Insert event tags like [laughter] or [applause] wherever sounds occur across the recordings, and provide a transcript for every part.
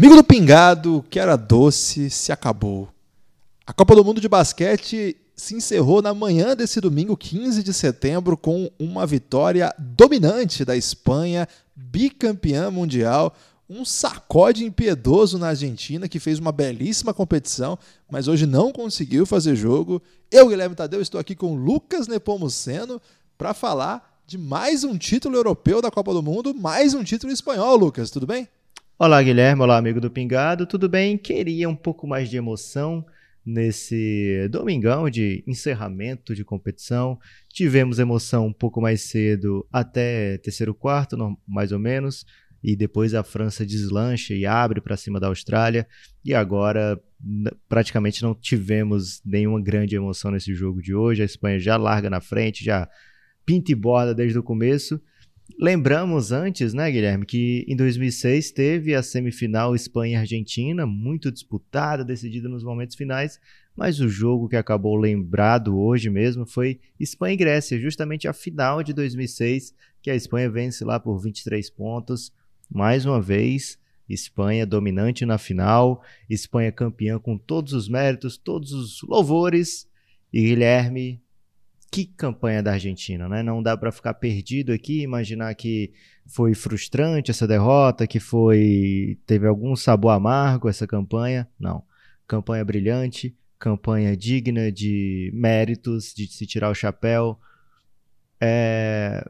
Amigo do Pingado, que era doce, se acabou. A Copa do Mundo de Basquete se encerrou na manhã desse domingo, 15 de setembro, com uma vitória dominante da Espanha, bicampeã mundial. Um sacode impiedoso na Argentina, que fez uma belíssima competição, mas hoje não conseguiu fazer jogo. Eu, Guilherme Tadeu, estou aqui com Lucas Nepomuceno para falar de mais um título europeu da Copa do Mundo, mais um título espanhol, Lucas. Tudo bem? Olá, Guilherme. Olá, amigo do Pingado. Tudo bem? Queria um pouco mais de emoção nesse domingão de encerramento de competição. Tivemos emoção um pouco mais cedo até terceiro quarto, mais ou menos, e depois a França deslancha e abre para cima da Austrália. E agora praticamente não tivemos nenhuma grande emoção nesse jogo de hoje. A Espanha já larga na frente, já pinta e borda desde o começo. Lembramos antes, né, Guilherme, que em 2006 teve a semifinal Espanha-Argentina, muito disputada, decidida nos momentos finais, mas o jogo que acabou lembrado hoje mesmo foi Espanha e Grécia, justamente a final de 2006, que a Espanha vence lá por 23 pontos. Mais uma vez, Espanha dominante na final, Espanha campeã com todos os méritos, todos os louvores. E Guilherme, que campanha da Argentina, né? Não dá para ficar perdido aqui, imaginar que foi frustrante essa derrota, que foi teve algum sabor amargo essa campanha. Não. Campanha brilhante, campanha digna de méritos, de se tirar o chapéu. É...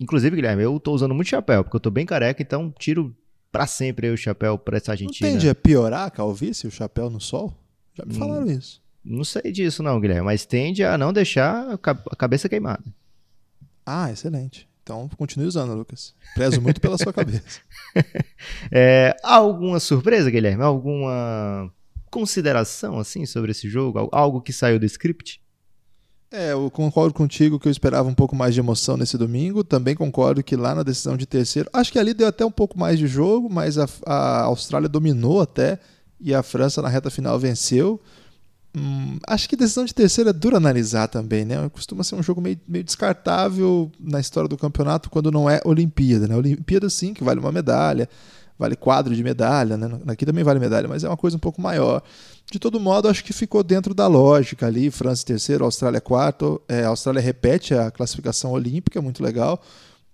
Inclusive, Guilherme, eu tô usando muito chapéu, porque eu tô bem careca, então tiro para sempre o chapéu para essa Argentina. Não tende a piorar a calvície, o chapéu no sol? Já me hum. falaram hum. isso. Não sei disso não, Guilherme, mas tende a não deixar a cabeça queimada. Ah, excelente. Então continue usando, Lucas. Prezo muito pela sua cabeça. [laughs] É, alguma surpresa, Guilherme? Alguma consideração assim sobre esse jogo? Algo que saiu do script? É, eu concordo contigo que eu esperava um pouco mais de emoção nesse domingo. Também concordo que lá na decisão de terceiro, acho que ali deu até um pouco mais de jogo, mas a, a Austrália dominou até e a França na reta final venceu. Hum, acho que decisão de terceiro é duro analisar também, né? Costuma ser um jogo meio, meio descartável na história do campeonato quando não é Olimpíada, né? Olimpíada sim, que vale uma medalha, vale quadro de medalha, né? Aqui também vale medalha, mas é uma coisa um pouco maior. De todo modo, acho que ficou dentro da lógica ali. França terceiro, Austrália quarto. É, a Austrália repete a classificação olímpica, muito legal.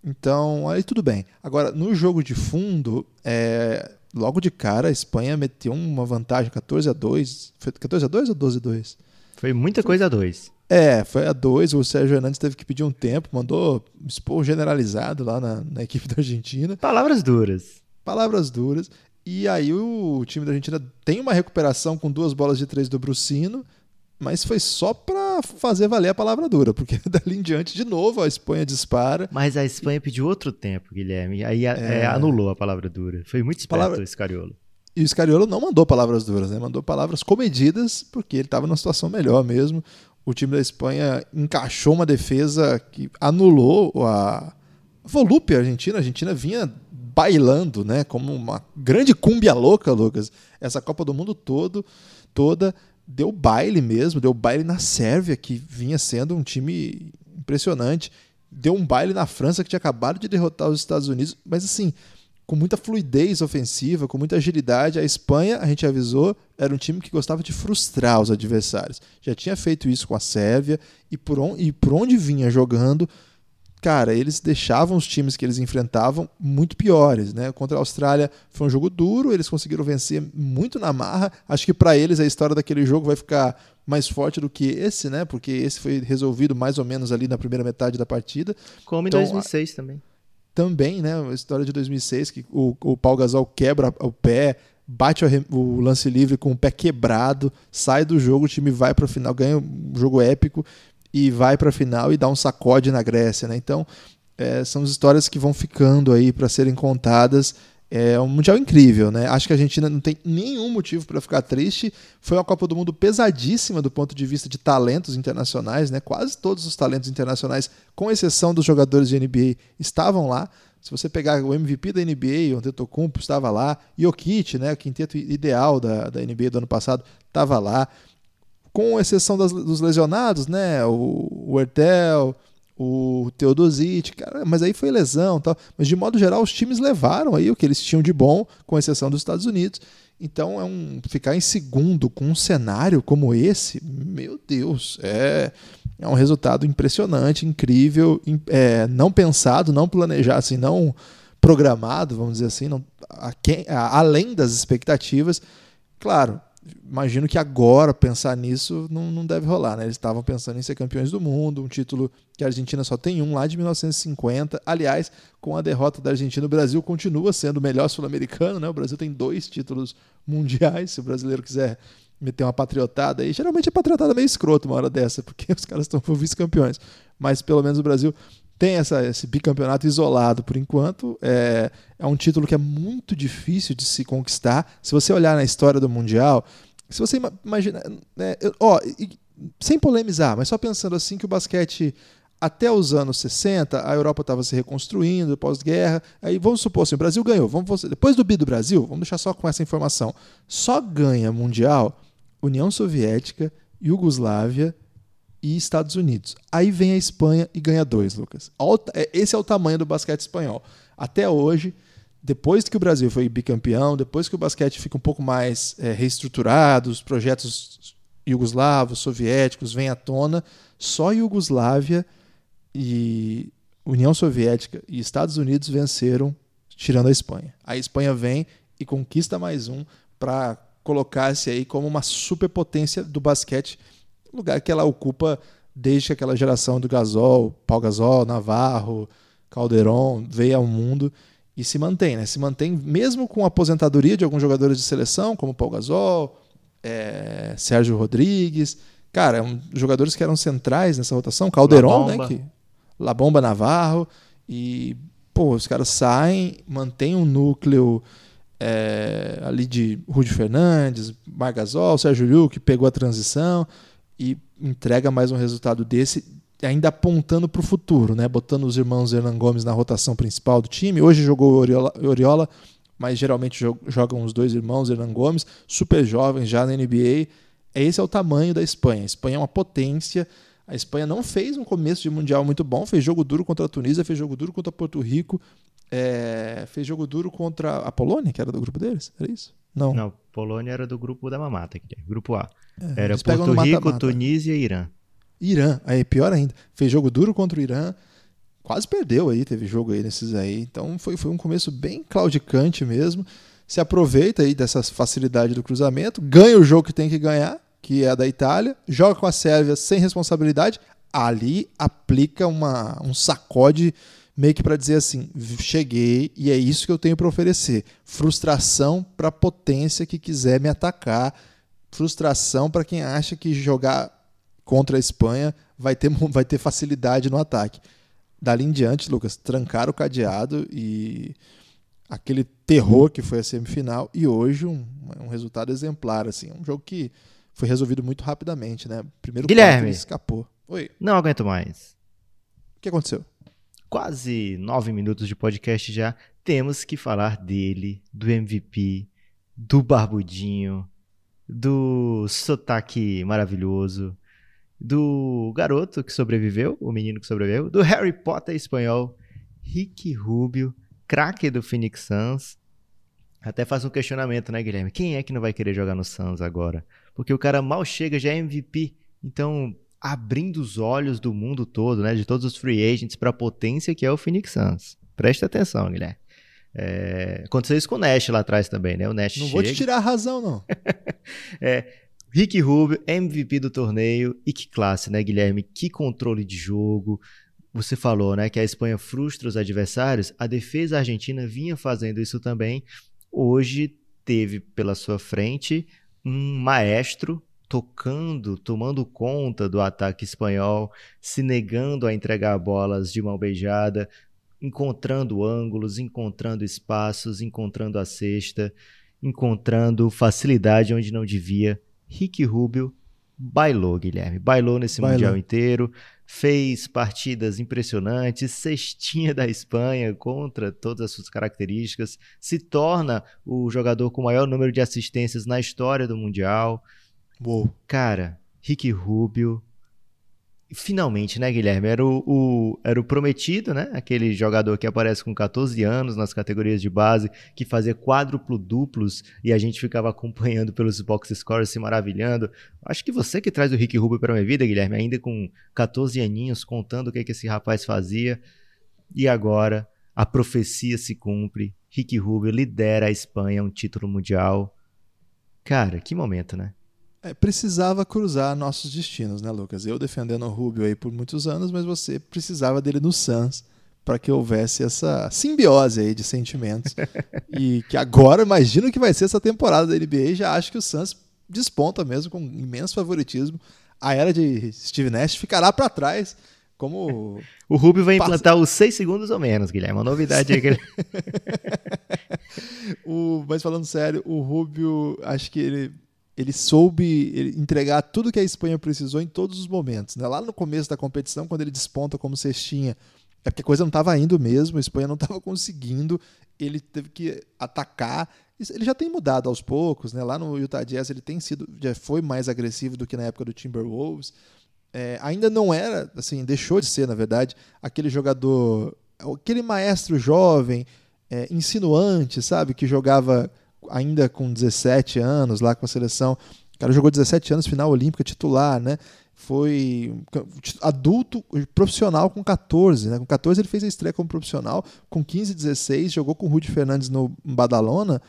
Então, aí tudo bem. Agora, no jogo de fundo, é, logo de cara, a Espanha meteu uma vantagem 14 a 2 Foi 14 a 2 ou 12 a 2 Foi muita coisa a 2. É, foi a 2. O Sérgio Hernandes teve que pedir um tempo, mandou expor generalizado lá na, na equipe da Argentina. Palavras duras. Palavras duras. E aí o time da Argentina tem uma recuperação com duas bolas de três do Brucino, mas foi só para fazer valer a palavra dura, porque [laughs] dali em diante, de novo, a Espanha dispara. Mas a Espanha pediu outro tempo, Guilherme, aí é... É, anulou a palavra dura. Foi muito esperto palavra... o Scariolo. E o Scariolo não mandou palavras duras, né? mandou palavras comedidas, porque ele estava numa situação melhor mesmo. O time da Espanha encaixou uma defesa que anulou a volúpia argentina. A Argentina vinha bailando, né, como uma grande cúmbia louca, Lucas. Essa Copa do Mundo todo, toda deu baile mesmo, deu baile na Sérvia, que vinha sendo um time impressionante. Deu um baile na França, que tinha acabado de derrotar os Estados Unidos, mas assim, com muita fluidez ofensiva, com muita agilidade. A Espanha, a gente avisou, era um time que gostava de frustrar os adversários. Já tinha feito isso com a Sérvia, e por, on, e por onde vinha jogando, cara, eles deixavam os times que eles enfrentavam muito piores, né? Contra a Austrália foi um jogo duro, eles conseguiram vencer muito na marra. Acho que para eles a história daquele jogo vai ficar mais forte do que esse, né? Porque esse foi resolvido mais ou menos ali na primeira metade da partida. Como em então, 2006 também. Também, né? A história de 2006 que o, o Paul Gasol quebra o pé, bate o lance livre com o pé quebrado, sai do jogo, o time vai para o final, ganha um jogo épico e vai para a final e dá um sacode na Grécia. Né? Então, é, são histórias que vão ficando aí para serem contadas. É um mundial incrível, né? Acho que a Argentina não tem nenhum motivo para ficar triste. Foi uma Copa do Mundo pesadíssima do ponto de vista de talentos internacionais, né? Quase todos os talentos internacionais, com exceção dos jogadores de NBA, estavam lá. Se você pegar o MVP da NBA, o Antetokounmpo estava lá, Jokic, né, o quinteto ideal da, da NBA do ano passado, estava lá. Com exceção das, dos lesionados, né, o, o Ertel, o Teodosic, cara, mas aí foi lesão tal. Mas de modo geral, os times levaram aí o que eles tinham de bom, com exceção dos Estados Unidos. Então é um ficar em segundo com um cenário como esse, meu Deus, é, é um resultado impressionante, incrível, é, não pensado, não planejado, assim, não programado, vamos dizer assim, não, a quem, a, além das expectativas. Claro, imagino que agora pensar nisso não, não deve rolar, né? Eles estavam pensando em ser campeões do mundo, um título que a Argentina só tem um lá de 1950. Aliás, com a derrota da Argentina, o Brasil continua sendo o melhor sul-americano, né? O Brasil tem dois títulos mundiais, se o brasileiro quiser meter uma patriotada aí. Geralmente a patriotada meio escroto uma hora dessa, porque [laughs] os caras estão vice-campeões. Mas pelo menos o Brasil tem essa, esse bicampeonato isolado por enquanto. É, é um título que é muito difícil de se conquistar. Se você olhar na história do Mundial, se você imagina. Né, ó, sem polemizar, mas só pensando assim que o basquete. Até os anos 60, a Europa estava se reconstruindo, pós-guerra. Aí vamos supor assim, o Brasil ganhou. Vamos, depois do bi do Brasil, vamos deixar só com essa informação. Só ganha Mundial União Soviética, Iugoslávia e Estados Unidos. Aí vem a Espanha e ganha dois, Lucas. É, esse é o tamanho do basquete espanhol. Até hoje, depois que o Brasil foi bicampeão, depois que o basquete fica um pouco mais é, reestruturado, os projetos iugoslavos, soviéticos vêm à tona, só Iugoslávia e União Soviética e Estados Unidos venceram, tirando a Espanha. A Espanha vem e conquista mais um para colocar-se aí como uma superpotência do basquete lugar que ela ocupa desde aquela geração do Gasol, Paul Gasol, Navarro, Calderon, veio ao mundo e se mantém, né? Se mantém mesmo com a aposentadoria de alguns jogadores de seleção, como Paul Gasol, é, Sérgio Rodrigues, cara, um, jogadores que eram centrais nessa rotação, Calderon, né? Que, La Bomba Navarro e pô, os caras saem, mantêm um núcleo é, ali de Rudy Fernandes, Margasol, Sérgio Liu, que pegou a transição e entrega mais um resultado desse, ainda apontando para o futuro, né? botando os irmãos Hernan Gomes na rotação principal do time. Hoje jogou o Oriola, Oriola mas geralmente jogam os dois irmãos Hernan Gomes, super jovens já na NBA. Esse é o tamanho da Espanha. A Espanha é uma potência. A Espanha não fez um começo de mundial muito bom, fez jogo duro contra a Tunísia, fez jogo duro contra Porto Rico, é, fez jogo duro contra a Polônia, que era do grupo deles, era isso? Não. Não, Polônia era do grupo da mamata, grupo A. É, era Porto Rico, mata -mata. Tunísia e Irã. Irã, aí pior ainda. Fez jogo duro contra o Irã, quase perdeu aí, teve jogo aí nesses aí. Então foi, foi um começo bem claudicante mesmo. Se aproveita aí dessa facilidade do cruzamento, ganha o jogo que tem que ganhar, que é a da Itália, joga com a Sérvia sem responsabilidade, ali aplica uma, um sacode meio que para dizer assim: cheguei e é isso que eu tenho para oferecer. Frustração para a potência que quiser me atacar, frustração para quem acha que jogar contra a Espanha vai ter, [laughs] vai ter facilidade no ataque. Dali em diante, Lucas, trancar o cadeado e aquele terror que foi a semifinal e hoje um, um resultado exemplar assim, um jogo que foi resolvido muito rapidamente, né? Primeiro Guilherme escapou. Oi. Não aguento mais. O que aconteceu? Quase nove minutos de podcast já, temos que falar dele, do MVP, do Barbudinho, do sotaque maravilhoso, do garoto que sobreviveu, o menino que sobreviveu, do Harry Potter espanhol, Rick Rubio, craque do Phoenix Suns. Até faz um questionamento, né, Guilherme? Quem é que não vai querer jogar no Suns agora? Porque o cara mal chega, já é MVP. Então, abrindo os olhos do mundo todo, né, de todos os free agents para a potência que é o Phoenix Suns. Preste atenção, Guilherme. É, aconteceu isso com o Nash lá atrás também, né? O Nash Não chega... vou te tirar a razão, não. [laughs] é, Rick Rubio, MVP do torneio. E que classe, né, Guilherme? Que controle de jogo. Você falou, né, que a Espanha frustra os adversários. A defesa argentina vinha fazendo isso também. Hoje teve pela sua frente um maestro tocando, tomando conta do ataque espanhol, se negando a entregar bolas de mão beijada, encontrando ângulos, encontrando espaços, encontrando a cesta, encontrando facilidade onde não devia. Rick Rubio bailou, Guilherme. Bailou nesse bailou. Mundial inteiro. fez partidas impressionantes, cestinha da Espanha contra todas as suas características, se torna o jogador com o maior número de assistências na história do Mundial. Uou. Cara, Ricky Rubio finalmente, né, Guilherme? Era o, o, era o prometido, né? Aquele jogador que aparece com 14 anos nas categorias de base, que fazia quádruplo duplos e a gente ficava acompanhando pelos box scores, se maravilhando. Acho que você que traz o Rick Rubio para minha vida, Guilherme, ainda com 14 aninhos, contando o que, que esse rapaz fazia. E agora a profecia se cumpre. Rick Rubio lidera a Espanha um título mundial. Cara, que momento, né? É, precisava cruzar nossos destinos, né, Lucas? Eu defendendo o Rubio aí por muitos anos, mas você precisava dele no Suns para que houvesse essa simbiose aí de sentimentos. [laughs] e que agora, imagino que vai ser essa temporada da NBA, já acho que o Suns desponta mesmo com imenso favoritismo. A era de Steve Nash ficará para trás. Como [laughs] o Rubio vai implantar passa... os seis segundos ou menos, Guilherme. Uma novidade aí. Que ele... [laughs] o, mas falando sério, o Rubio, acho que ele ele soube entregar tudo que a Espanha precisou em todos os momentos. Né? Lá no começo da competição, quando ele desponta como cestinha, é porque a coisa não estava indo mesmo, a Espanha não estava conseguindo, ele teve que atacar. Ele já tem mudado aos poucos, né? Lá no Utah Jazz ele tem sido, já foi mais agressivo do que na época do Timberwolves. É, ainda não era, assim, deixou de ser, na verdade, aquele jogador, aquele maestro jovem, é, insinuante, sabe, que jogava ainda com 17 anos lá com a seleção. O cara jogou 17 anos, final olímpica, titular, né? Foi adulto profissional com 14, né? Com 14 ele fez a estreia como profissional, com 15, 16 jogou com o Rudy Fernandes no Badalona,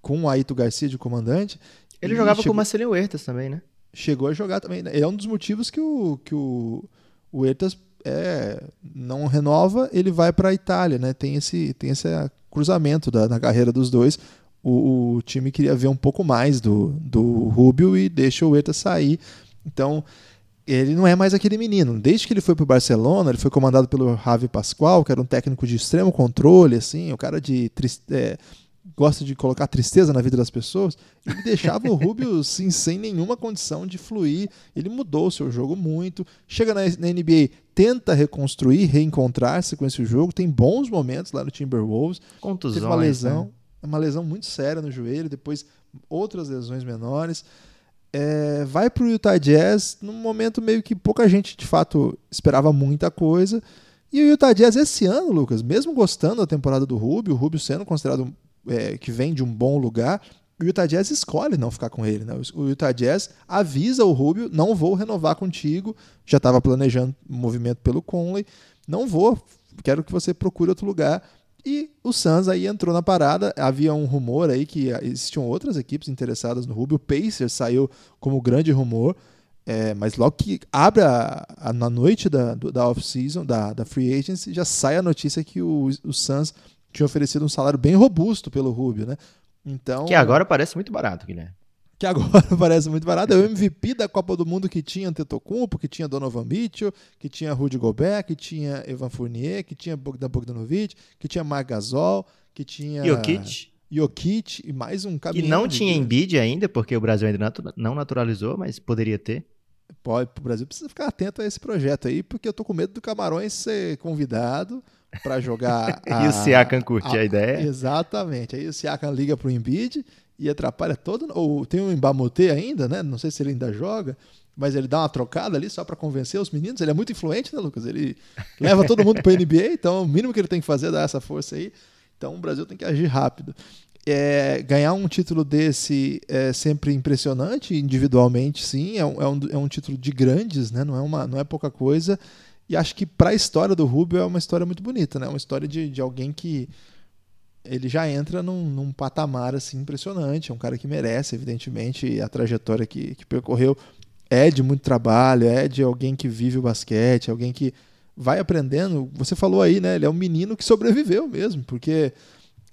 com o Aito Garcia de comandante. Ele jogava chegou... com o Marcelinho Huertas também, né? Chegou a jogar também. Né? É um dos motivos que o, que o, o Huertas é, não renova, ele vai para a Itália, né? Tem esse, tem esse cruzamento da, da carreira dos dois o, o, time queria ver um pouco mais do, do Rubio e deixa o Huerta sair. Então, ele não é mais aquele menino. Desde que ele foi para o Barcelona, ele foi comandado pelo Javi Pascual, que era um técnico de extremo controle, assim, o cara de é, gosta de colocar tristeza na vida das pessoas. Ele deixava o Rubio [laughs] sim, sem nenhuma condição de fluir. Ele mudou o seu jogo muito. Chega na, na NBA, tenta reconstruir, reencontrar-se com esse jogo. Tem bons momentos lá no Timberwolves. Contusões, Teve uma lesão. Né? Uma lesão muito séria no joelho, depois outras lesões menores. É, vai para o Utah Jazz num momento meio que pouca gente de fato esperava muita coisa. E o Utah Jazz esse ano, Lucas, mesmo gostando da temporada do Rubio, o Rubio sendo considerado é, que vem de um bom lugar, o Utah Jazz escolhe não ficar com ele. Né? O Utah Jazz avisa o Rubio: não vou renovar contigo. Já estava planejando movimento pelo Conley. Não vou, quero que você procure outro lugar. E o Suns aí entrou na parada. Havia um rumor aí que existiam outras equipes interessadas no Rubio. O Pacers saiu como grande rumor. É, mas logo que abre a, a, na noite da, da off-season, da, da free agency, já sai a notícia que o, o Suns tinha oferecido um salário bem robusto pelo Rubio, né? Então, que agora parece muito barato, Guilherme que agora [laughs] parece muito barato, é o MVP da Copa do Mundo que tinha Antetokounmpo, que tinha Donovan Mitchell, que tinha Rudy Gobert, que tinha Evan Fournier, que tinha Bogdan Bogdanovic, que tinha Marc Gasol, que tinha Jokic. Jokic e mais um caminhão. Que não tinha Embiid ainda, porque o Brasil ainda não naturalizou, mas poderia ter. Pode, o Brasil precisa ficar atento a esse projeto aí, porque eu tô com medo do Camarões ser convidado para jogar. A, [laughs] e o Siakam curte a, a, ideia. Exatamente. Aí o Siakam liga pro Embiid e atrapalha todo. Ou tem um Embamute ainda, né? Não sei se ele ainda joga, mas ele dá uma trocada ali só para convencer os meninos. Ele é muito influente, né, Lucas? Ele [laughs] leva todo mundo para NBA, então o mínimo que ele tem que fazer é dar essa força aí. Então o Brasil tem que agir rápido. É, ganhar um título desse é sempre impressionante, individualmente, sim. É um, é um, é um título de grandes, né? não, é uma, não é pouca coisa. E acho que para a história do Rubio é uma história muito bonita, né? Uma história de, de alguém que ele já entra num, num, patamar assim impressionante. É um cara que merece, evidentemente, a trajetória que, que percorreu é de muito trabalho, é de alguém que vive o basquete, alguém que vai aprendendo. Você falou aí, né? Ele é um menino que sobreviveu mesmo, porque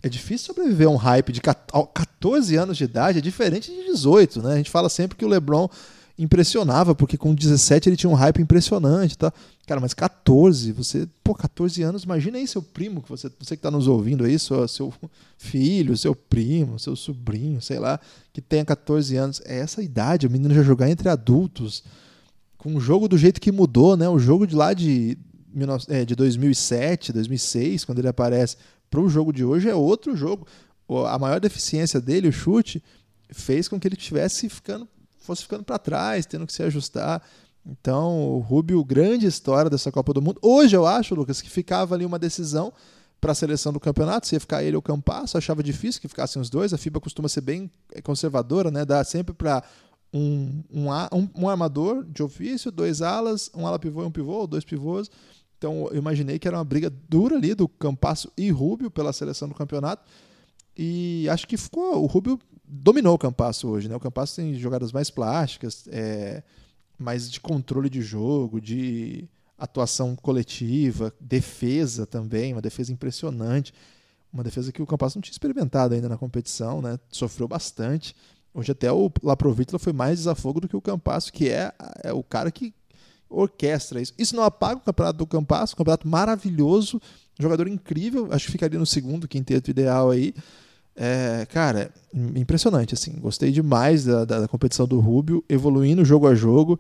é difícil sobreviver a um hype de 14 anos de idade, é diferente de 18, né? A gente fala sempre que o LeBron impressionava, porque com 17 ele tinha um hype impressionante, tá? Cara, mas 14, você, pô, 14 anos, imagina aí seu primo, que você, você que está nos ouvindo aí, seu, seu filho, seu primo, seu sobrinho, sei lá, que tenha 14 anos. É essa idade, o menino já jogar entre adultos, com o jogo do jeito que mudou, né? O jogo de lá de, é, de 2007, 2006, quando ele aparece, para o jogo de hoje é outro jogo. A maior deficiência dele, o chute, fez com que ele tivesse ficando, fosse ficando para trás, tendo que se ajustar. Então, o Rubio, grande história dessa Copa do Mundo. Hoje eu acho, Lucas, que ficava ali uma decisão para a seleção do campeonato, se ia ficar ele ou o Campasso, achava difícil que ficassem os dois. A FIBA costuma ser bem conservadora, né? Dá sempre para um, um, um, um, armador de ofício, dois alas, um ala pivô e um pivô, ou dois pivôs. Então eu imaginei que era uma briga dura ali do Campasso e Rubio pela seleção do campeonato. E acho que ficou. O Rubio dominou o Campasso hoje, né? O Campasso tem jogadas mais plásticas, é, mais de controle de jogo, de atuação coletiva, defesa também, uma defesa impressionante. Uma defesa que o Campasso não tinha experimentado ainda na competição, né? Sofreu bastante. Hoje até o Laprovitla foi mais desafogo do que o Campasso, que é, é o cara que orquestra isso. Isso não apaga o campeonato do Campasso, um campeonato maravilhoso, jogador incrível, acho que ficaria no segundo quinteto ideal aí. É, cara, impressionante, assim. Gostei demais da, da, da, competição do Rubio, evoluindo jogo a jogo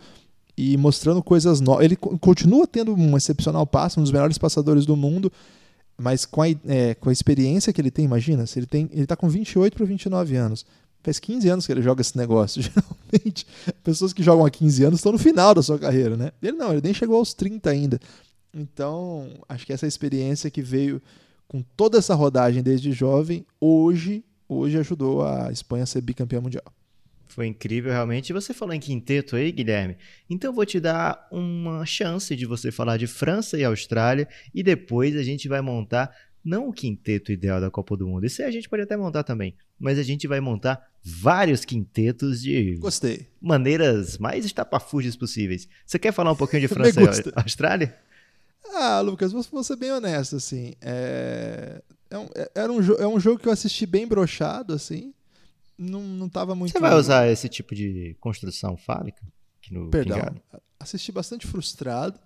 e mostrando coisas novas. Ele continua tendo um excepcional passo, um dos melhores passadores do mundo, mas com a, é, com a experiência que ele tem, imagina, se ele tem, ele tá com 28 para 29 anos. Faz 15 anos que ele joga esse negócio. [laughs] Geralmente, pessoas que jogam há 15 anos estão no final da sua carreira, né? Ele não, ele nem chegou aos 30 ainda. Então, acho que essa experiência que veio com toda essa rodagem desde jovem, hoje, hoje ajudou a Espanha a ser bicampeã mundial. Foi incrível, realmente. Você falou em quinteto aí, Guilherme. Então eu vou te dar uma chance de você falar de França e Austrália e depois a gente vai montar não o quinteto ideal da Copa do Mundo. Isso aí a gente pode até montar também, mas a gente vai montar vários quintetos de Gostei. maneiras mais estapafúrdias possíveis. Você quer falar um pouquinho de [laughs] França e Austrália? Ah, Lucas, vou, ser bem honesto, assim. É, é, um, é, era um, é um jogo que eu assisti bem brochado, assim. Não, não tava muito. Você vai usar esse tipo de construção fálica? No Perdão. Pingado? Assisti bastante frustrado,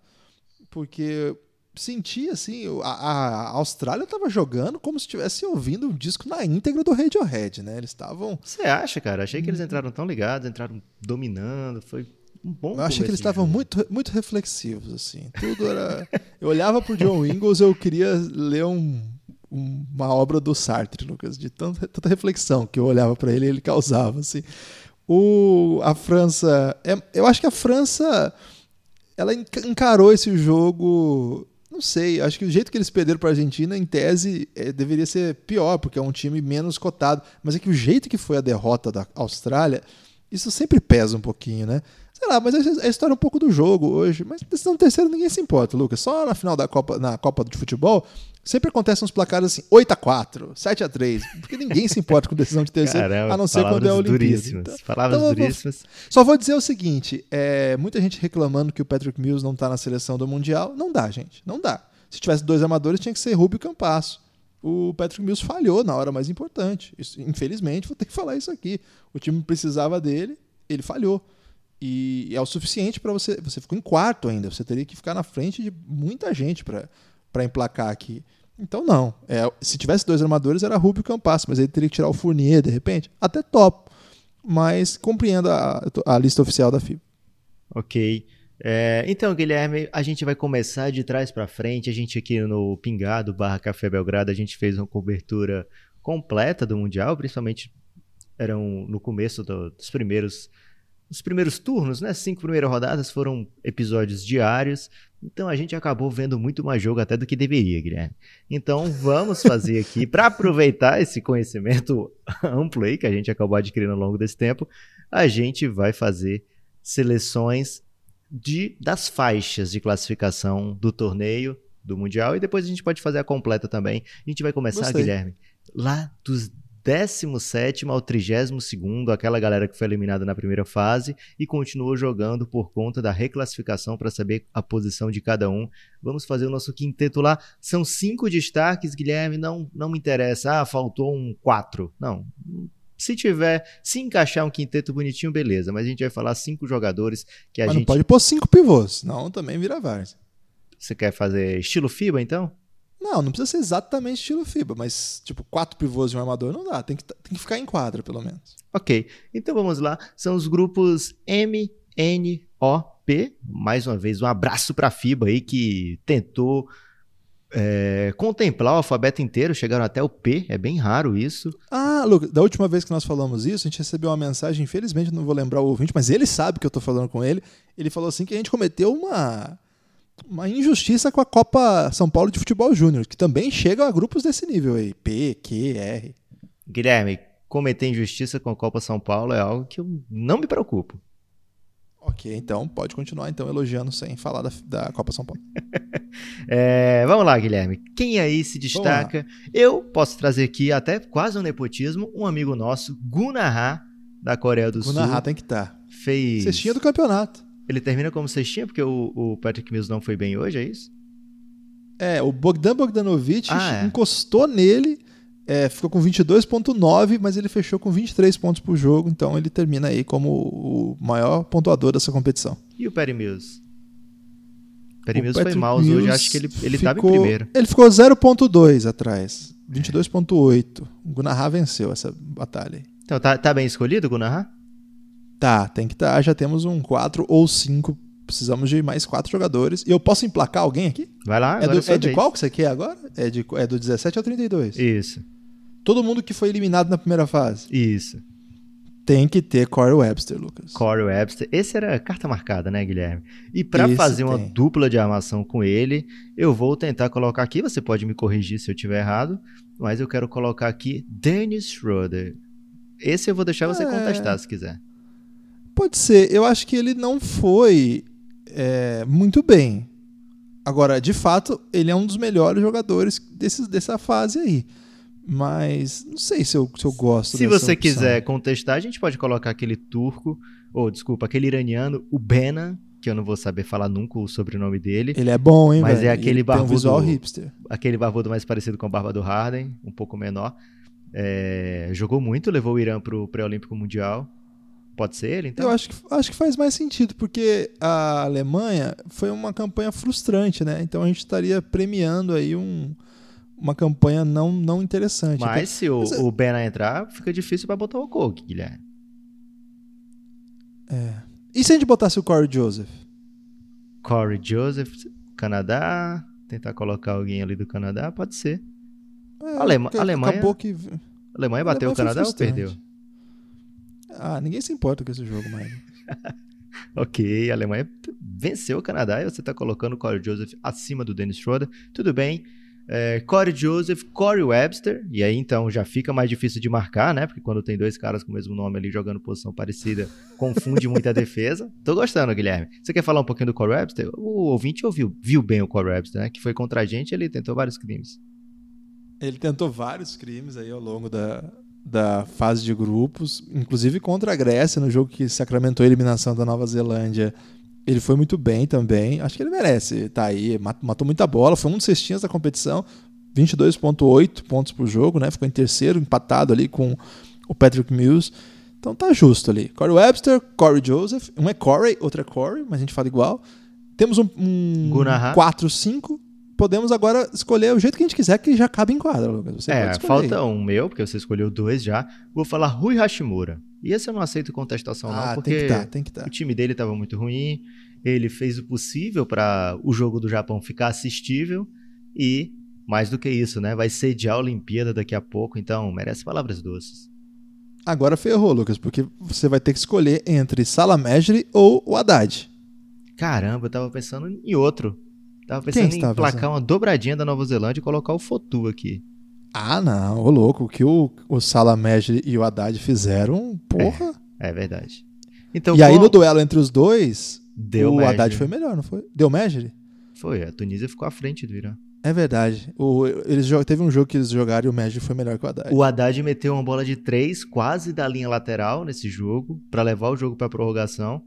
porque senti assim, a, a Austrália estava jogando como se estivesse ouvindo um disco na íntegra do Radiohead, né? Eles estavam. Você acha, cara? Achei que eles entraram tão ligados, entraram dominando, foi um bom Eu achei que eles estavam muito, muito reflexivos, assim. Tudo era. eu olhava pro John Ingalls, eu queria ler um, uma obra do Sartre, Lucas, de tanta, tanta reflexão que eu olhava para ele e ele causava, assim. O, a França. É, eu acho que a França. Ela encarou esse jogo. Não sei, acho que o jeito que eles perderam para a Argentina, em tese, é, deveria ser pior, porque é um time menos cotado. Mas é que o jeito que foi a derrota da Austrália, isso sempre pesa um pouquinho, né? Sei lá, mas é a história é um pouco do jogo hoje. Mas decisão terceiro ninguém se importa, Lucas. Só na final da Copa, na Copa de Futebol, sempre acontecem uns placares assim, 8x4, 7x3. Porque ninguém se importa com decisão de terceiro, Caramba, a não ser quando é a Olimpíada. Duríssimas, então, palavras então, duríssimas. Só vou dizer o seguinte: é, muita gente reclamando que o Patrick Mills não tá na seleção do Mundial. Não dá, gente. Não dá. Se tivesse dois amadores, tinha que ser Rubio e Campasso. O Patrick Mills falhou na hora mais importante. Isso, infelizmente, vou ter que falar isso aqui. O time precisava dele, ele falhou. E é o suficiente para você. Você ficou em quarto ainda. Você teria que ficar na frente de muita gente para emplacar aqui. Então, não. É, se tivesse dois armadores, era Rubio e Campasso, mas ele teria que tirar o Fournier de repente. Até top. Mas compreenda a, a lista oficial da FIBA. Ok. É, então, Guilherme, a gente vai começar de trás para frente. A gente aqui no Pingado barra Café Belgrado, a gente fez uma cobertura completa do Mundial, principalmente eram no começo do, dos primeiros os primeiros turnos, né? Cinco primeiras rodadas foram episódios diários. Então a gente acabou vendo muito mais jogo até do que deveria, Guilherme. Então vamos fazer aqui, para aproveitar esse conhecimento [laughs] amplo aí que a gente acabou adquirindo ao longo desse tempo, a gente vai fazer seleções de das faixas de classificação do torneio, do Mundial, e depois a gente pode fazer a completa também. A gente vai começar, Gostei. Guilherme, lá dos 17 ao 32, aquela galera que foi eliminada na primeira fase e continuou jogando por conta da reclassificação para saber a posição de cada um. Vamos fazer o nosso quinteto lá. São cinco destaques, Guilherme. Não, não me interessa. Ah, faltou um 4. Não. Se tiver, se encaixar um quinteto bonitinho, beleza. Mas a gente vai falar cinco jogadores que a Mas gente. Não pode pôr cinco pivôs, não também vira várzea. Você quer fazer estilo FIBA então? Não, não precisa ser exatamente estilo FIBA, mas tipo, quatro pivôs de um armador não dá. Tem que, tem que ficar em quadra, pelo menos. Ok. Então vamos lá. São os grupos M, N, O, P. Mais uma vez, um abraço para a FIBA aí que tentou é, contemplar o alfabeto inteiro, chegaram até o P, é bem raro isso. Ah, Lucas, da última vez que nós falamos isso, a gente recebeu uma mensagem, infelizmente não vou lembrar o ouvinte, mas ele sabe que eu tô falando com ele. Ele falou assim que a gente cometeu uma, uma injustiça com a Copa São Paulo de Futebol Júnior, que também chega a grupos desse nível aí, P, Q, R. Guilherme, cometer injustiça com a Copa São Paulo é algo que eu não me preocupo. Ok, então pode continuar então elogiando sem falar da, da Copa São Paulo. [laughs] é, vamos lá, Guilherme. Quem aí se destaca? Eu posso trazer aqui até quase um nepotismo, um amigo nosso, Gunnar da Coreia do Gunnar Sul. Gunnar tem que estar. Tá. Fez. Cestinha do campeonato. Ele termina como cestinha porque o, o Patrick Mills não foi bem hoje, é isso? É, o Bogdan Bogdanovic ah, é. encostou nele é, ficou com 22,9, mas ele fechou com 23 pontos por jogo, então ele termina aí como o maior pontuador dessa competição. E o Perry Mills? Perry Mills foi mal hoje, acho que ele, ele estava em primeiro. Ele ficou 0,2 atrás, 22,8. O Gunnar venceu essa batalha. Então tá, tá bem escolhido o Gunnar? Tá, tem que estar. Tá, já temos um 4 ou 5 precisamos de mais quatro jogadores. E eu posso emplacar alguém aqui? Vai lá, é, do, é de qual que você quer agora? É, de, é do 17 ao 32? Isso. Todo mundo que foi eliminado na primeira fase. Isso. Tem que ter Corey Webster, Lucas. Corey Webster. Esse era a carta marcada, né, Guilherme? E para fazer uma dupla de armação com ele, eu vou tentar colocar aqui. Você pode me corrigir se eu tiver errado, mas eu quero colocar aqui Dennis Schroeder. Esse eu vou deixar você é... contestar se quiser. Pode ser. Eu acho que ele não foi é, muito bem. Agora, de fato, ele é um dos melhores jogadores desses, dessa fase aí. Mas não sei se eu, se eu gosto Se você opção. quiser contestar, a gente pode colocar aquele turco, ou desculpa, aquele iraniano, o Benan, que eu não vou saber falar nunca o sobrenome dele. Ele é bom, hein, Mas véio? é aquele barbudo. Tem um visual hipster. Aquele barbudo mais parecido com a barba do Harden, um pouco menor. É, jogou muito, levou o Irã pro pré-olímpico mundial. Pode ser ele, então? Eu acho que, acho que faz mais sentido, porque a Alemanha foi uma campanha frustrante, né? Então a gente estaria premiando aí um, uma campanha não, não interessante. Mas então, se o, mas, é o Bena entrar, fica difícil para botar o Coke, Guilherme. É. E se a gente botasse o Corey Joseph? Corey Joseph, Canadá, tentar colocar alguém ali do Canadá, pode ser. É, Alema Alemanha. Acabou que... Alemanha bateu Alemanha o Canadá ou perdeu? Ah, ninguém se importa com esse jogo mais. [laughs] ok, a Alemanha venceu o Canadá e você está colocando o Corey Joseph acima do Dennis Schroeder. Tudo bem é, Corey Joseph, Corey Webster, e aí então já fica mais difícil de marcar, né? Porque quando tem dois caras com o mesmo nome ali jogando posição parecida, confunde [laughs] muito a defesa. Tô gostando, Guilherme. Você quer falar um pouquinho do Corey Webster? O ouvinte ouviu, viu bem o Corey Webster, né? Que foi contra a gente, ele tentou vários crimes. Ele tentou vários crimes aí ao longo da, da fase de grupos, inclusive contra a Grécia, no jogo que sacramentou a eliminação da Nova Zelândia ele foi muito bem também. Acho que ele merece tá aí. Matou muita bola. Foi um dos cestinhas da competição. 22,8 pontos por jogo, né? Ficou em terceiro, empatado ali com o Patrick Mills. Então tá justo ali. Corey Webster, Corey Joseph. Um é Corey, outro é Corey, mas a gente fala igual. Temos um, um 4-5. Podemos agora escolher o jeito que a gente quiser, que já cabe em quadra, Lucas. Você é, falta um meu, porque você escolheu dois já. Vou falar Rui Hashimura. E esse eu não aceito contestação, ah, não, porque tem que tá, tem que tá. o time dele estava muito ruim. Ele fez o possível para o jogo do Japão ficar assistível e, mais do que isso, né? Vai sediar a Olimpíada daqui a pouco, então merece palavras doces. Agora ferrou, Lucas, porque você vai ter que escolher entre Salamegre ou o Haddad. Caramba, eu tava pensando em outro. Tava pensando em placar pensando? uma dobradinha da Nova Zelândia e colocar o Fotu aqui. Ah, não, ô louco, o que o, o Salamegre e o Haddad fizeram, porra. É, é verdade. Então, e aí no duelo entre os dois, Deu o. Haddad foi melhor, não foi? Deu Megri? Foi, a Tunísia ficou à frente do Irã. É verdade. O, eles, teve um jogo que eles jogaram e o Megri foi melhor que o Haddad. O Haddad meteu uma bola de três quase da linha lateral nesse jogo, para levar o jogo para prorrogação,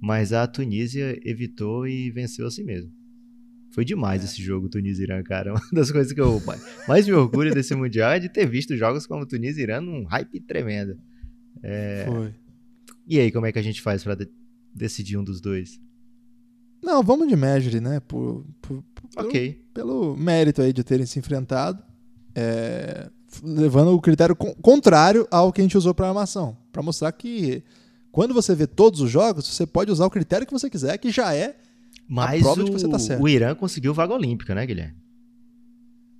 mas a Tunísia evitou e venceu assim mesmo. Foi demais é. esse jogo, Tunísia Irã, cara. [laughs] Uma das coisas que eu mais me orgulho desse Mundial é de ter visto jogos como Tunísia Irã num hype tremendo. É... Foi. E aí, como é que a gente faz para de decidir um dos dois? Não, vamos de Major, né? Por, por, por ok. Pelo, pelo, mérito aí de terem se enfrentado, é, levando o critério contrário ao que a gente usou para armação, para mostrar que Quando você vê todos os jogos, você pode usar o critério que você quiser, que já é Mas prova o, de que você tá o Irã conseguiu vaga olímpica, né, Guilherme?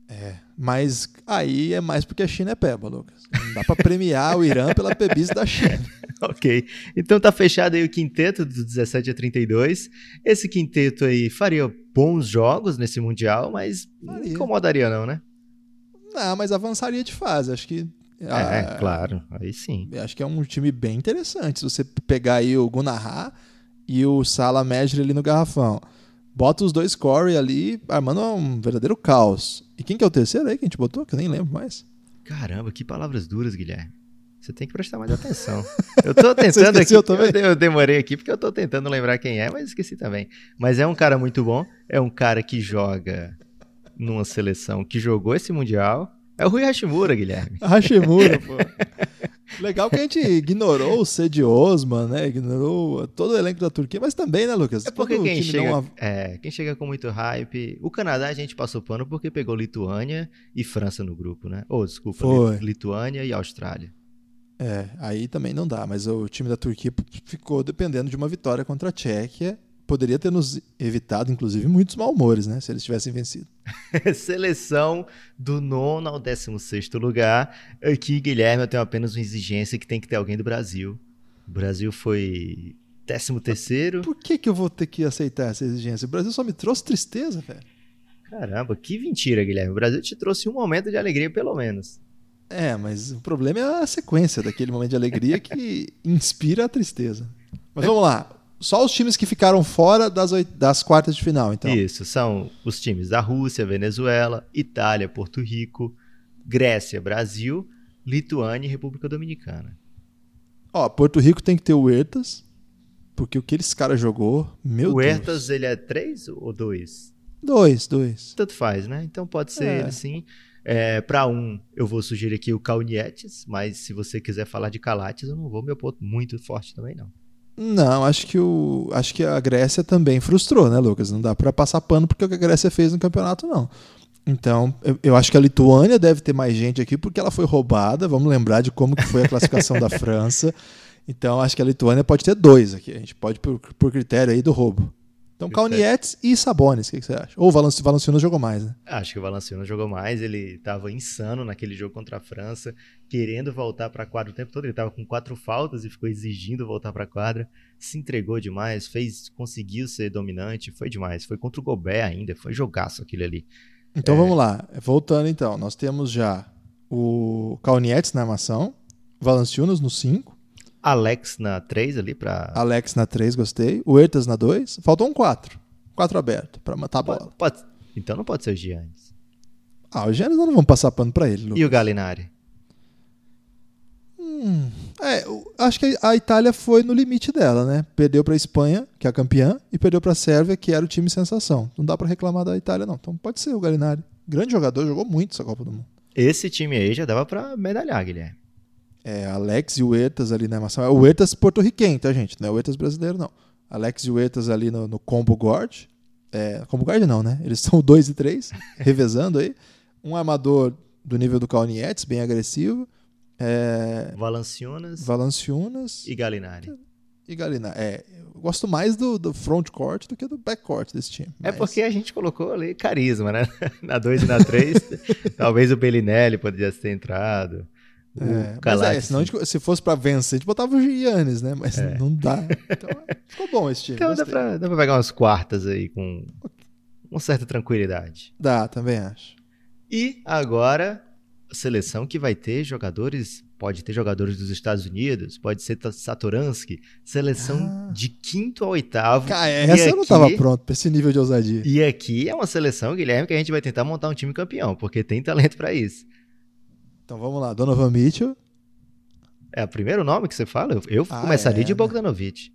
É, mas aí é mais porque a China é peba, Lucas. Não dá pra premiar o Irã pela bebice da China. [laughs] ok. Então tá fechado aí o quinteto do 17 a 32. Esse quinteto aí faria bons jogos nesse Mundial, mas não Faria. incomodaria não, né? Não, mas avançaria de fase. Acho que. É, ah, claro. Aí sim. Acho que é um time bem interessante. Se você pegar aí o Gunnar e o Salah Mejri ali no garrafão. Bota os dois Corey ali, armando um verdadeiro caos. E quem que é o terceiro aí que a gente botou? Que eu nem lembro mais. Caramba, que palavras duras, Guilherme. Você tem que prestar mais atenção. Eu tô [laughs] tentando aqui. também? Eu, de- eu demorei aqui porque eu tô tentando lembrar quem é, mas esqueci também. Mas é um cara muito bom. É um cara que joga numa seleção que jogou esse Mundial. É o Rui Hashimura, Guilherme. Hashimura, pô. [laughs] Legal que a gente ignorou o Cedi Osman, né? Ignorou todo o elenco da Turquia, mas também, né, Lucas? É porque Quando quem chega, av- é, quem chega com muito hype. O Canadá a gente passou pano porque pegou Lituânia e França no grupo, né? Ou, desculpa, Foi. Li- Lituânia e Austrália. É, aí também não dá, mas o time da Turquia ficou dependendo de uma vitória contra a Tchequia. Poderia ter nos evitado, inclusive, muitos mal-humores, né? Se eles tivessem vencido. [laughs] Seleção do nono ao décimo sexto lugar. Aqui, Guilherme, eu tenho apenas uma exigência que tem que ter alguém do Brasil. O Brasil foi décimo terceiro. Por que, que eu vou ter que aceitar essa exigência? O Brasil só me trouxe tristeza, velho. Caramba, que mentira, Guilherme. O Brasil te trouxe um momento de alegria, pelo menos. É, mas o problema é a sequência daquele momento de alegria que [laughs] inspira a tristeza. Mas vamos lá. Só os times que ficaram fora das, oit- das quartas de final, então. Isso, são os times da Rússia, Venezuela, Itália, Porto Rico, Grécia, Brasil, Lituânia e República Dominicana. Ó, Porto Rico tem que ter o Huertas, porque o que esse cara jogou, meu o Deus. Hertas, ele é três ou dois? Dois, dois. Tanto faz, né? Então pode ser É. ele sim. É, para um, eu vou sugerir aqui o Kaunietes, mas se você quiser falar de Calates, eu não vou me opor muito forte também, não. Não, acho que o acho que a Grécia também frustrou, né, Lucas? Não dá pra passar pano porque o que a Grécia fez no campeonato, não. Então, eu, eu acho que a Lituânia deve ter mais gente aqui porque ela foi roubada. Vamos lembrar de como que foi a classificação da [laughs] França. Então, acho que a Lituânia pode ter dois aqui. A gente pode por, por critério aí do roubo. Então. Kaunietes e Sabonis, o que, que você acha? Ou o Valanci- Valanciunas jogou mais, né? Acho que o Valanciunas jogou mais, ele estava insano naquele jogo contra a França, querendo voltar para a quadra o tempo todo, ele estava com quatro faltas e ficou exigindo voltar para a quadra, se entregou demais, fez, conseguiu ser dominante, foi demais, foi contra o Gobert ainda, foi jogaço aquele ali. Então vamos lá. Voltando então, nós temos já o Kaunietes na armação, Valanciunas no 5, Alex na 3 ali para Alex na 3, gostei, o Ertas na 2, faltou um 4. 4 aberto pra matar a bola. Então não pode ser o Giannis. Ah, o Giannis nós não vamos passar pano pra ele, Lucas. E o Galinari? Hum, é, acho que a Itália foi no limite dela, né? Perdeu pra Espanha, que é a campeã, e perdeu pra Sérvia, que era o time sensação. Não dá pra reclamar da Itália não. Então pode ser o Galinari. Grande jogador, jogou muito essa Copa do Mundo. Esse time aí já dava para medalhar, Guilherme. É, Alex e o Huertas ali na armação. É o Huertas porto-riquenho, tá, gente? Não é o Huertas brasileiro, não. Alex e o Huertas ali no, no combo guard. É, combo guard não, né? Eles [laughs] são 2 e 3, revezando aí. Um armador do nível do Kaunietes, bem agressivo. É, Valanciunas Valanciunas e Galinari. e Galina. É, eu gosto mais do, do front court do que do back court desse time. É mas- porque a gente colocou ali carisma, né? [laughs] Na 2 e na 3, [laughs] talvez o Bellinelli poderia ter entrado. É, mas é, senão gente- se fosse pra vencer, a gente botava o Giannis, né? Mas não dá. [laughs] Então, ficou bom esse time. É. Então dá pra, dá pra pegar umas quartas aí com uma certa tranquilidade. Dá, também acho. E agora, a seleção que vai ter jogadores, pode ter jogadores dos Estados Unidos, pode ser Satoransky, seleção Ah. de quinto a oitavo. Cara, E essa eu não aqui- tava pronto pra esse nível de ousadia. E aqui é uma seleção, Guilherme, que a gente vai tentar montar um time campeão, porque tem talento pra isso. Então vamos lá, Donovan Mitchell. É o primeiro nome que você fala? Eu, Ah, começaria é, de né? Bogdanovich.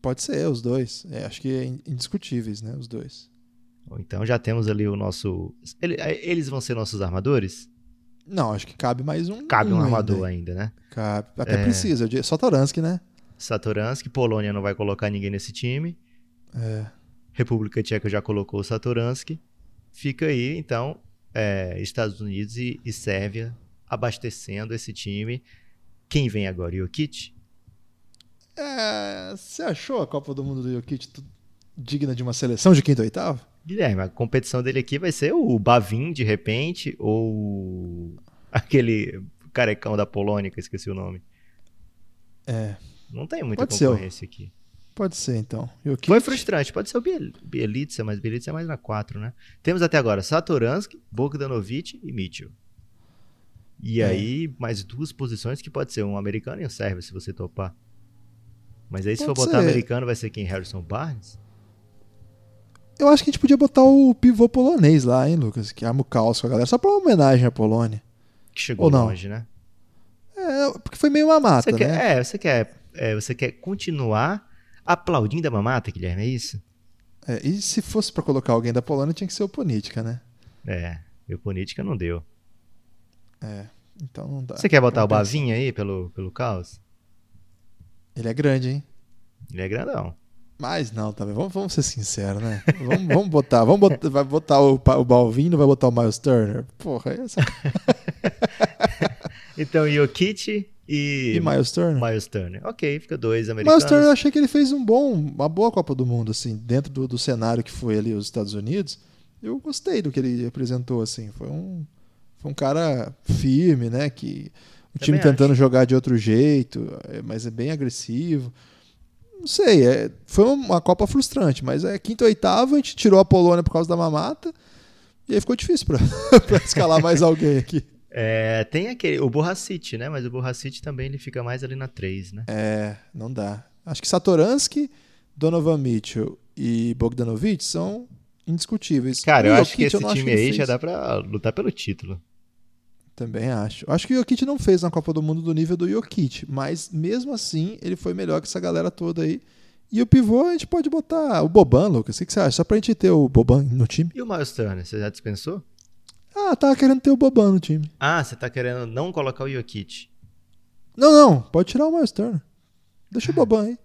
Pode ser, os dois. É, acho que é in- indiscutíveis, né? Os dois. Ou então já temos ali o nosso. ele- Eles vão ser nossos armadores? Não, acho que cabe mais um. Cabe um ainda. armador ainda, né? Cabe. Até É. precisa. Só Toransky, né? Satoransky, Polônia não vai colocar ninguém nesse time. É. República Tcheca já colocou o Satoransky. Fica aí, então, é, Estados Unidos e, e Sérvia abastecendo esse time. Quem vem agora? Jokic? É, você achou a Copa do Mundo do Jokic digna de uma seleção de quinto e oitavo? Guilherme, a competição dele aqui vai ser o Bavin, de repente, ou aquele carecão da Polônia, que eu esqueci o nome. É, Não tem muita Pode ser concorrência aqui. Pode ser então. Jokic, Foi frustrante, pode ser o Biel- Bielitsa, mas Bielitsa é mais na 4, né? Temos até agora Satoransky, Bogdanovic e Mitchell. E É. aí, mais duas posições que pode ser um americano e um sérvio, se você topar. Mas aí, se Pode for botar ser. americano, vai ser quem? Harrison Barnes? Eu acho que a gente podia botar o pivô polonês lá, hein, Lucas? Que arma o caos com a galera, só pra uma homenagem à Polônia. Que chegou Ou não? longe, né? É, porque foi meio uma mata, Você quer, né? é, você quer, é, você quer continuar aplaudindo a mamata, Guilherme, é isso? É, e se fosse pra colocar alguém da Polônia, tinha que ser o Ponitka, né? É, meu política não deu. É, então não dá. Você quer botar o. Bavinha aí pelo, pelo caos? Ele é grande, hein? Ele é grandão. Mas não, também. Vamos, vamos ser sinceros, né? Vamos, vamos botar. Vamos botar, vai botar o, o Balvin, não vai botar o Miles Turner? Porra, essa... [laughs] [laughs] Então, Jokic e, E Miles Turner? Miles Turner. Ok, fica dois americanos. Miles Turner eu achei que ele fez um bom, uma boa Copa do Mundo, assim, dentro do, do cenário que foi ali os Estados Unidos. Eu gostei do que ele apresentou, assim. Foi um, foi um cara firme, né? Que o time Também tentando jogar de outro jeito, é, mas é bem agressivo. Não sei, é, foi uma Copa frustrante, mas é quinto e oitavo, a gente tirou a Polônia por causa da mamata. E aí ficou difícil pra [laughs] escalar mais alguém aqui. É, tem aquele, o Borracite, né? Mas o Borracite também ele fica mais ali na 3, né? É, não dá. Acho que Satoransky, Donovan Mitchell e Bogdanovic são indiscutíveis. Cara, eu acho que esse time aí já fez. dá pra lutar pelo título. Também acho. Acho que o Jokic não fez na Copa do Mundo do nível do Jokic, mas mesmo assim ele foi melhor que essa galera toda aí. E o pivô a gente pode botar o Boban, Lucas. O que que você acha? Só pra gente ter o Boban no time. E o Miles Turner, você já dispensou? Ah, tava querendo ter o Boban no time. Ah, você tá querendo não colocar o Jokic. Não, não, pode tirar o Miles Turner. Deixa o Boban aí.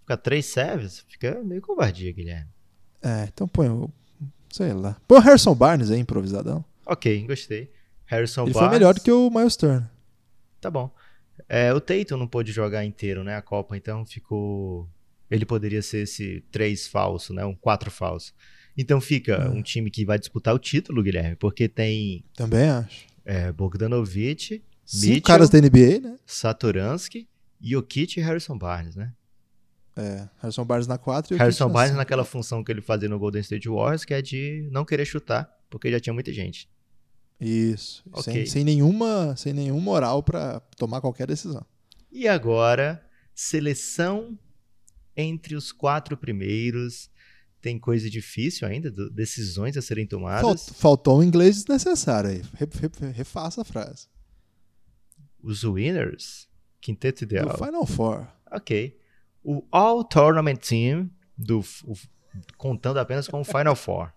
Fica três serves, fica meio covardia, Guilherme. É, então põe o. Sei lá. Põe o Harrison Barnes aí, improvisadão. Ok, gostei. Harrison Ele Barnes. foi melhor do que o Miles Turner. Tá bom. É, o Tatum não pôde jogar inteiro, né? A Copa, então ficou. Ele poderia ser esse 3 falso, né? Um 4 falso. Então fica Hum. um time que vai disputar o título, Guilherme, porque tem Também acho. é, Bogdanovic, Cinco Mitchell, caras da NBA, né? Satoransky, Jokic e Harrison Barnes, né? É, Harrison Barnes na 4 e Harrison na Barnes naquela função que ele fazia no Golden State Warriors, que é de não querer chutar, porque já tinha muita gente. Isso. Ok. Sem, sem nenhuma, sem nenhum moral pra tomar qualquer decisão. E agora, seleção entre os quatro primeiros. Tem coisa difícil ainda, do- decisões a serem tomadas. Falt- faltou um inglês desnecessário aí. Re- re- refaça a frase. Os winners, quinteto Do ideal. Final Four. Ok. O All Tournament Team, do, o- contando apenas com o Final Four.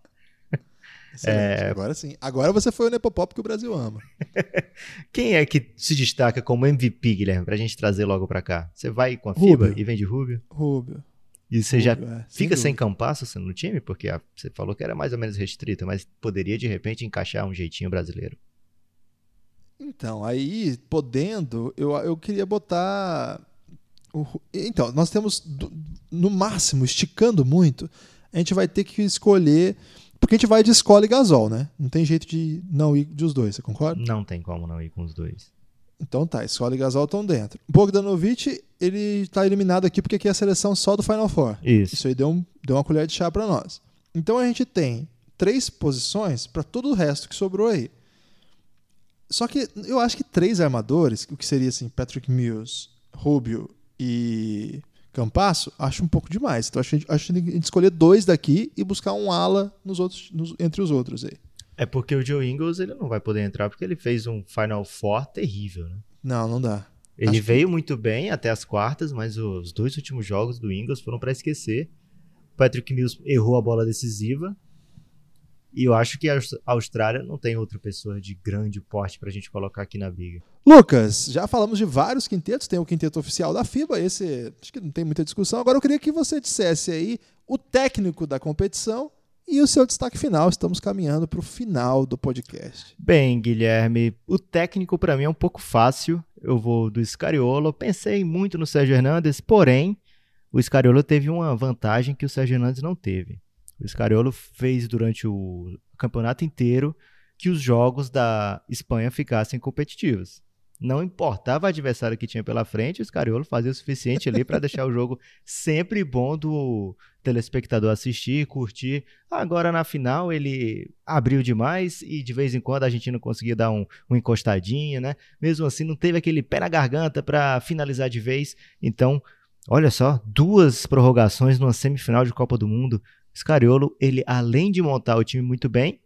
[laughs] É. Agora sim. Agora você foi o Nepopop que o Brasil ama. [laughs] Quem é que se destaca como MVP, Guilherme, pra gente trazer logo pra cá? Você vai com a FIBA Rubio. e vem de Rubio? Rubio. E você já é, fica sem dúvida. campasso sendo no time? Porque a- você falou que era mais ou menos restrita, mas poderia de repente encaixar um jeitinho brasileiro. Então, aí, podendo, eu, eu queria botar. o então, nós temos, no máximo, esticando muito, a gente vai ter que escolher. Porque a gente vai de escola e gasol, né? Não tem jeito de não ir dos dois, você concorda? Não tem como não ir com os dois. Então tá, escola e gasol estão dentro. Bogdanovic, ele tá eliminado aqui porque aqui é a seleção só do Final Four. Isso. Isso aí deu, um, deu uma colher de chá pra nós. Então a gente tem três posições para todo o resto que sobrou aí. Só que eu acho que três armadores, o que seria assim, Patrick Mills, Rubio e Campasso, acho um pouco demais. Então acho que a gente, acho que a gente escolher dois daqui e buscar um ala nos outros, nos- entre os outros aí. É porque o Joe Ingles ele não vai poder entrar porque ele fez um Final Four terrível, né? Não, não dá. Ele Acho que- veio muito bem até as quartas, mas os dois últimos jogos do Ingles foram pra esquecer. O Patrick Mills errou a bola decisiva. E eu acho que a Aus- a Austrália não tem outra pessoa de grande porte pra gente colocar aqui na briga. Lucas, já falamos de vários quintetos, tem o quinteto oficial da FIBA, esse acho que não tem muita discussão. Agora eu queria que você dissesse aí o técnico da competição e o seu destaque final. Estamos caminhando para o final do podcast. Bem, Guilherme, o técnico pra mim é um pouco fácil. eu vou do Scariolo. Pensei muito no Sérgio Hernandes, porém, o Scariolo teve uma vantagem que o Sérgio Hernandes não teve. O Scariolo fez durante o campeonato inteiro que os jogos da Espanha ficassem competitivos. Não importava o adversário que tinha pela frente, o Scariolo fazia o suficiente ali para deixar o jogo sempre bom do telespectador assistir, curtir. Agora na final ele abriu demais e de vez em quando a gente não conseguia dar um, uma encostadinha, né? Mesmo assim, não teve aquele pé na garganta para finalizar de vez. Então, olha só, duas prorrogações numa semifinal de Copa do Mundo. Scariolo, ele além de montar o time muito bem,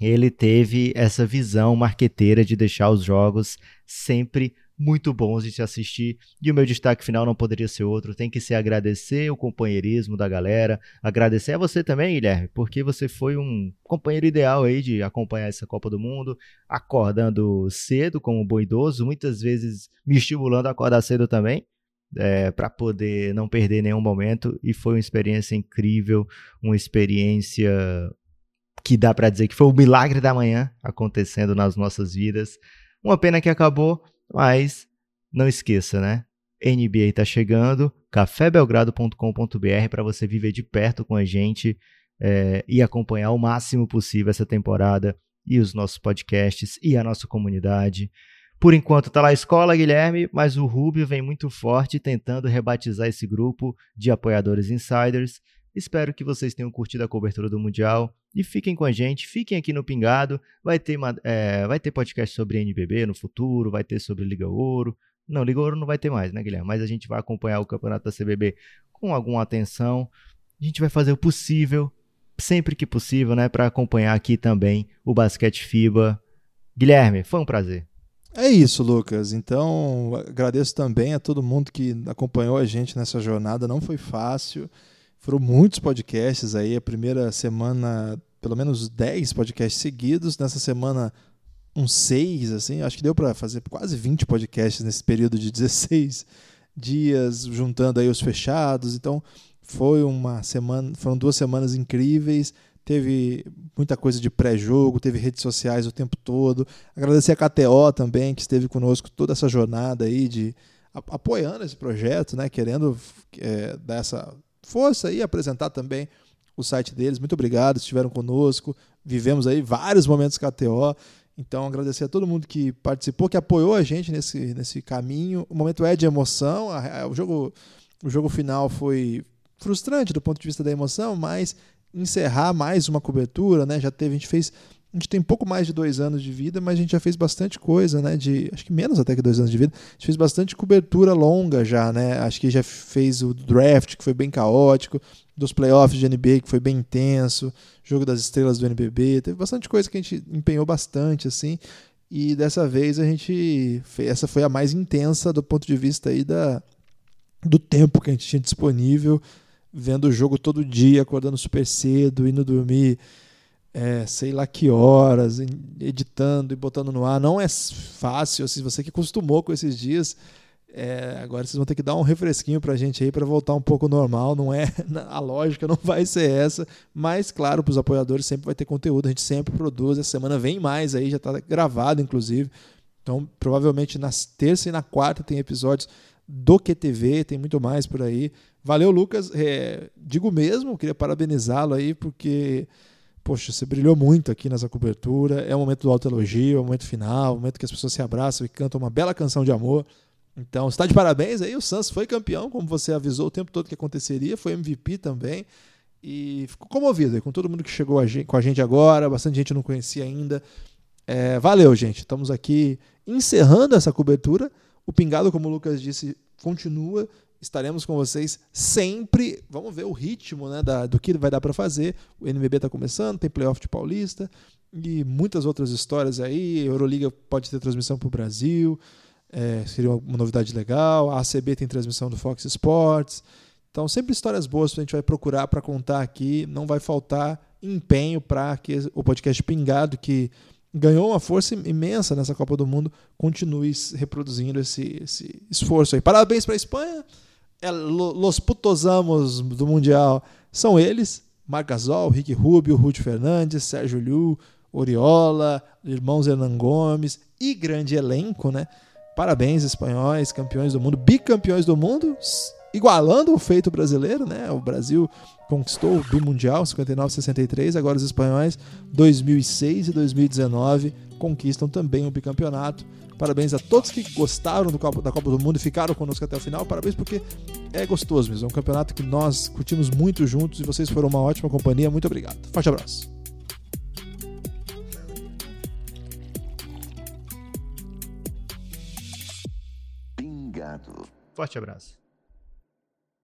ele teve essa visão marqueteira de deixar os jogos sempre muito bons de se assistir. E o meu destaque final não poderia ser outro, tem que ser agradecer o companheirismo da galera, agradecer a você também, Guilherme, porque você foi um companheiro ideal aí de acompanhar essa Copa do Mundo, acordando cedo como bom idoso, muitas vezes me estimulando a acordar cedo também. É, para poder não perder nenhum momento e foi uma experiência incrível, uma experiência que dá para dizer que foi o milagre da manhã acontecendo nas nossas vidas. Uma pena que acabou, mas não esqueça, né? NBA está chegando, cafébelgrado.com.br para você viver de perto com a gente é, e acompanhar o máximo possível essa temporada e os nossos podcasts e a nossa comunidade. Por enquanto está lá a escola, Guilherme, mas o Rubio vem muito forte tentando rebatizar esse grupo de apoiadores insiders Espero que vocês tenham curtido a cobertura do Mundial e fiquem com a gente, fiquem aqui no Pingado. Vai ter, é, vai ter podcast sobre NBB no futuro, vai ter sobre Liga Ouro. Não, Liga Ouro não vai ter mais, né, Guilherme? Mas a gente vai acompanhar o campeonato da CBB com alguma atenção. A gente vai fazer o possível, sempre que possível, né, para acompanhar aqui também o basquete FIBA. Guilherme, foi um prazer. É isso, Lucas. Então, agradeço também a todo mundo que acompanhou a gente nessa jornada. Não foi fácil. Foram muitos podcasts aí. A primeira semana, pelo menos 10 podcasts seguidos. Nessa semana, uns 6, assim. Acho que deu para fazer quase 20 podcasts nesse período de 16 dias, juntando aí os fechados. Então, foi uma semana, foram duas semanas incríveis. Teve muita coisa de pré-jogo, teve redes sociais o tempo todo. Agradecer a KTO também, que esteve conosco toda essa jornada aí de apoiando esse projeto, né? Querendo é, dar essa força aí apresentar também o site deles. Muito obrigado, estiveram conosco. Vivemos aí vários momentos KTO. Então, agradecer a todo mundo que participou, que apoiou a gente nesse, nesse caminho. O momento é de emoção. O jogo, o jogo final foi frustrante do ponto de vista da emoção, mas encerrar mais uma cobertura, né? Já teve, a gente fez a gente tem pouco mais de dois anos de vida, mas a gente já fez bastante coisa, né? De, acho que menos até que dois anos de vida. A gente fez bastante cobertura longa já, né? Acho que já fez o draft, que foi bem caótico, dos playoffs de NBA, que foi bem intenso, jogo das estrelas do NBB. Teve bastante coisa que a gente empenhou bastante, assim. E dessa vez a gente. Essa foi a mais intensa do ponto de vista aí da, do tempo que a gente tinha disponível, vendo o jogo todo dia, acordando super cedo, indo dormir é, sei lá que horas, editando e botando no ar. Não é fácil, se você que acostumou com esses dias, é, agora vocês vão ter que dar um refresquinho para a gente aí para voltar um pouco normal. Não é [laughs] a lógica não vai ser essa, mas claro, para os apoiadores sempre vai ter conteúdo. A gente sempre produz. Essa semana vem mais aí, já está gravado inclusive. Então provavelmente nas terça e na quarta tem episódios do QTV, tem muito mais por aí. Valeu, Lucas. É, digo mesmo, queria parabenizá-lo aí porque poxa, você brilhou muito aqui nessa cobertura. É o momento do autoelogio, é o momento final, é o momento que as pessoas se abraçam e cantam uma bela canção de amor. Então, está de parabéns aí. O Santos foi campeão, como você avisou o tempo todo que aconteceria, foi MVP também. E ficou comovido com todo mundo que chegou a gente, com a gente agora, bastante gente não conhecia ainda. É, valeu, gente. Estamos aqui encerrando essa cobertura. O Pingado, como o Lucas disse, continua estaremos com vocês sempre. Vamos ver o ritmo né, da, do que vai dar para fazer. O NBB está começando, tem playoff de Paulista e muitas outras histórias aí. Euroliga pode ter transmissão para o Brasil, é, seria uma novidade legal. A ACB tem transmissão do Fox Sports. Então, sempre histórias boas que a gente vai procurar para contar aqui. Não vai faltar empenho para que o podcast Pingado, que ganhou uma força imensa nessa Copa do Mundo, continue reproduzindo esse, esse esforço aí. Parabéns para a Espanha los putosamos do Mundial são eles: Marcasol, Rick Rubio, Ruth Fernandes, Sérgio Liu, Oriola, irmãos Hernan Gomes e grande elenco, né? Parabéns, espanhóis, campeões do mundo, bicampeões do mundo, igualando o feito brasileiro, né? O Brasil conquistou o bimundial 59-63, agora os espanhóis 2006 e 2019 conquistam também o bicampeonato. Parabéns a todos que gostaram do Copa, da Copa do Mundo e ficaram conosco até o final. Parabéns porque é gostoso mesmo. É um campeonato que nós curtimos muito juntos e vocês foram uma ótima companhia. Muito obrigado. Forte abraço. Forte abraço.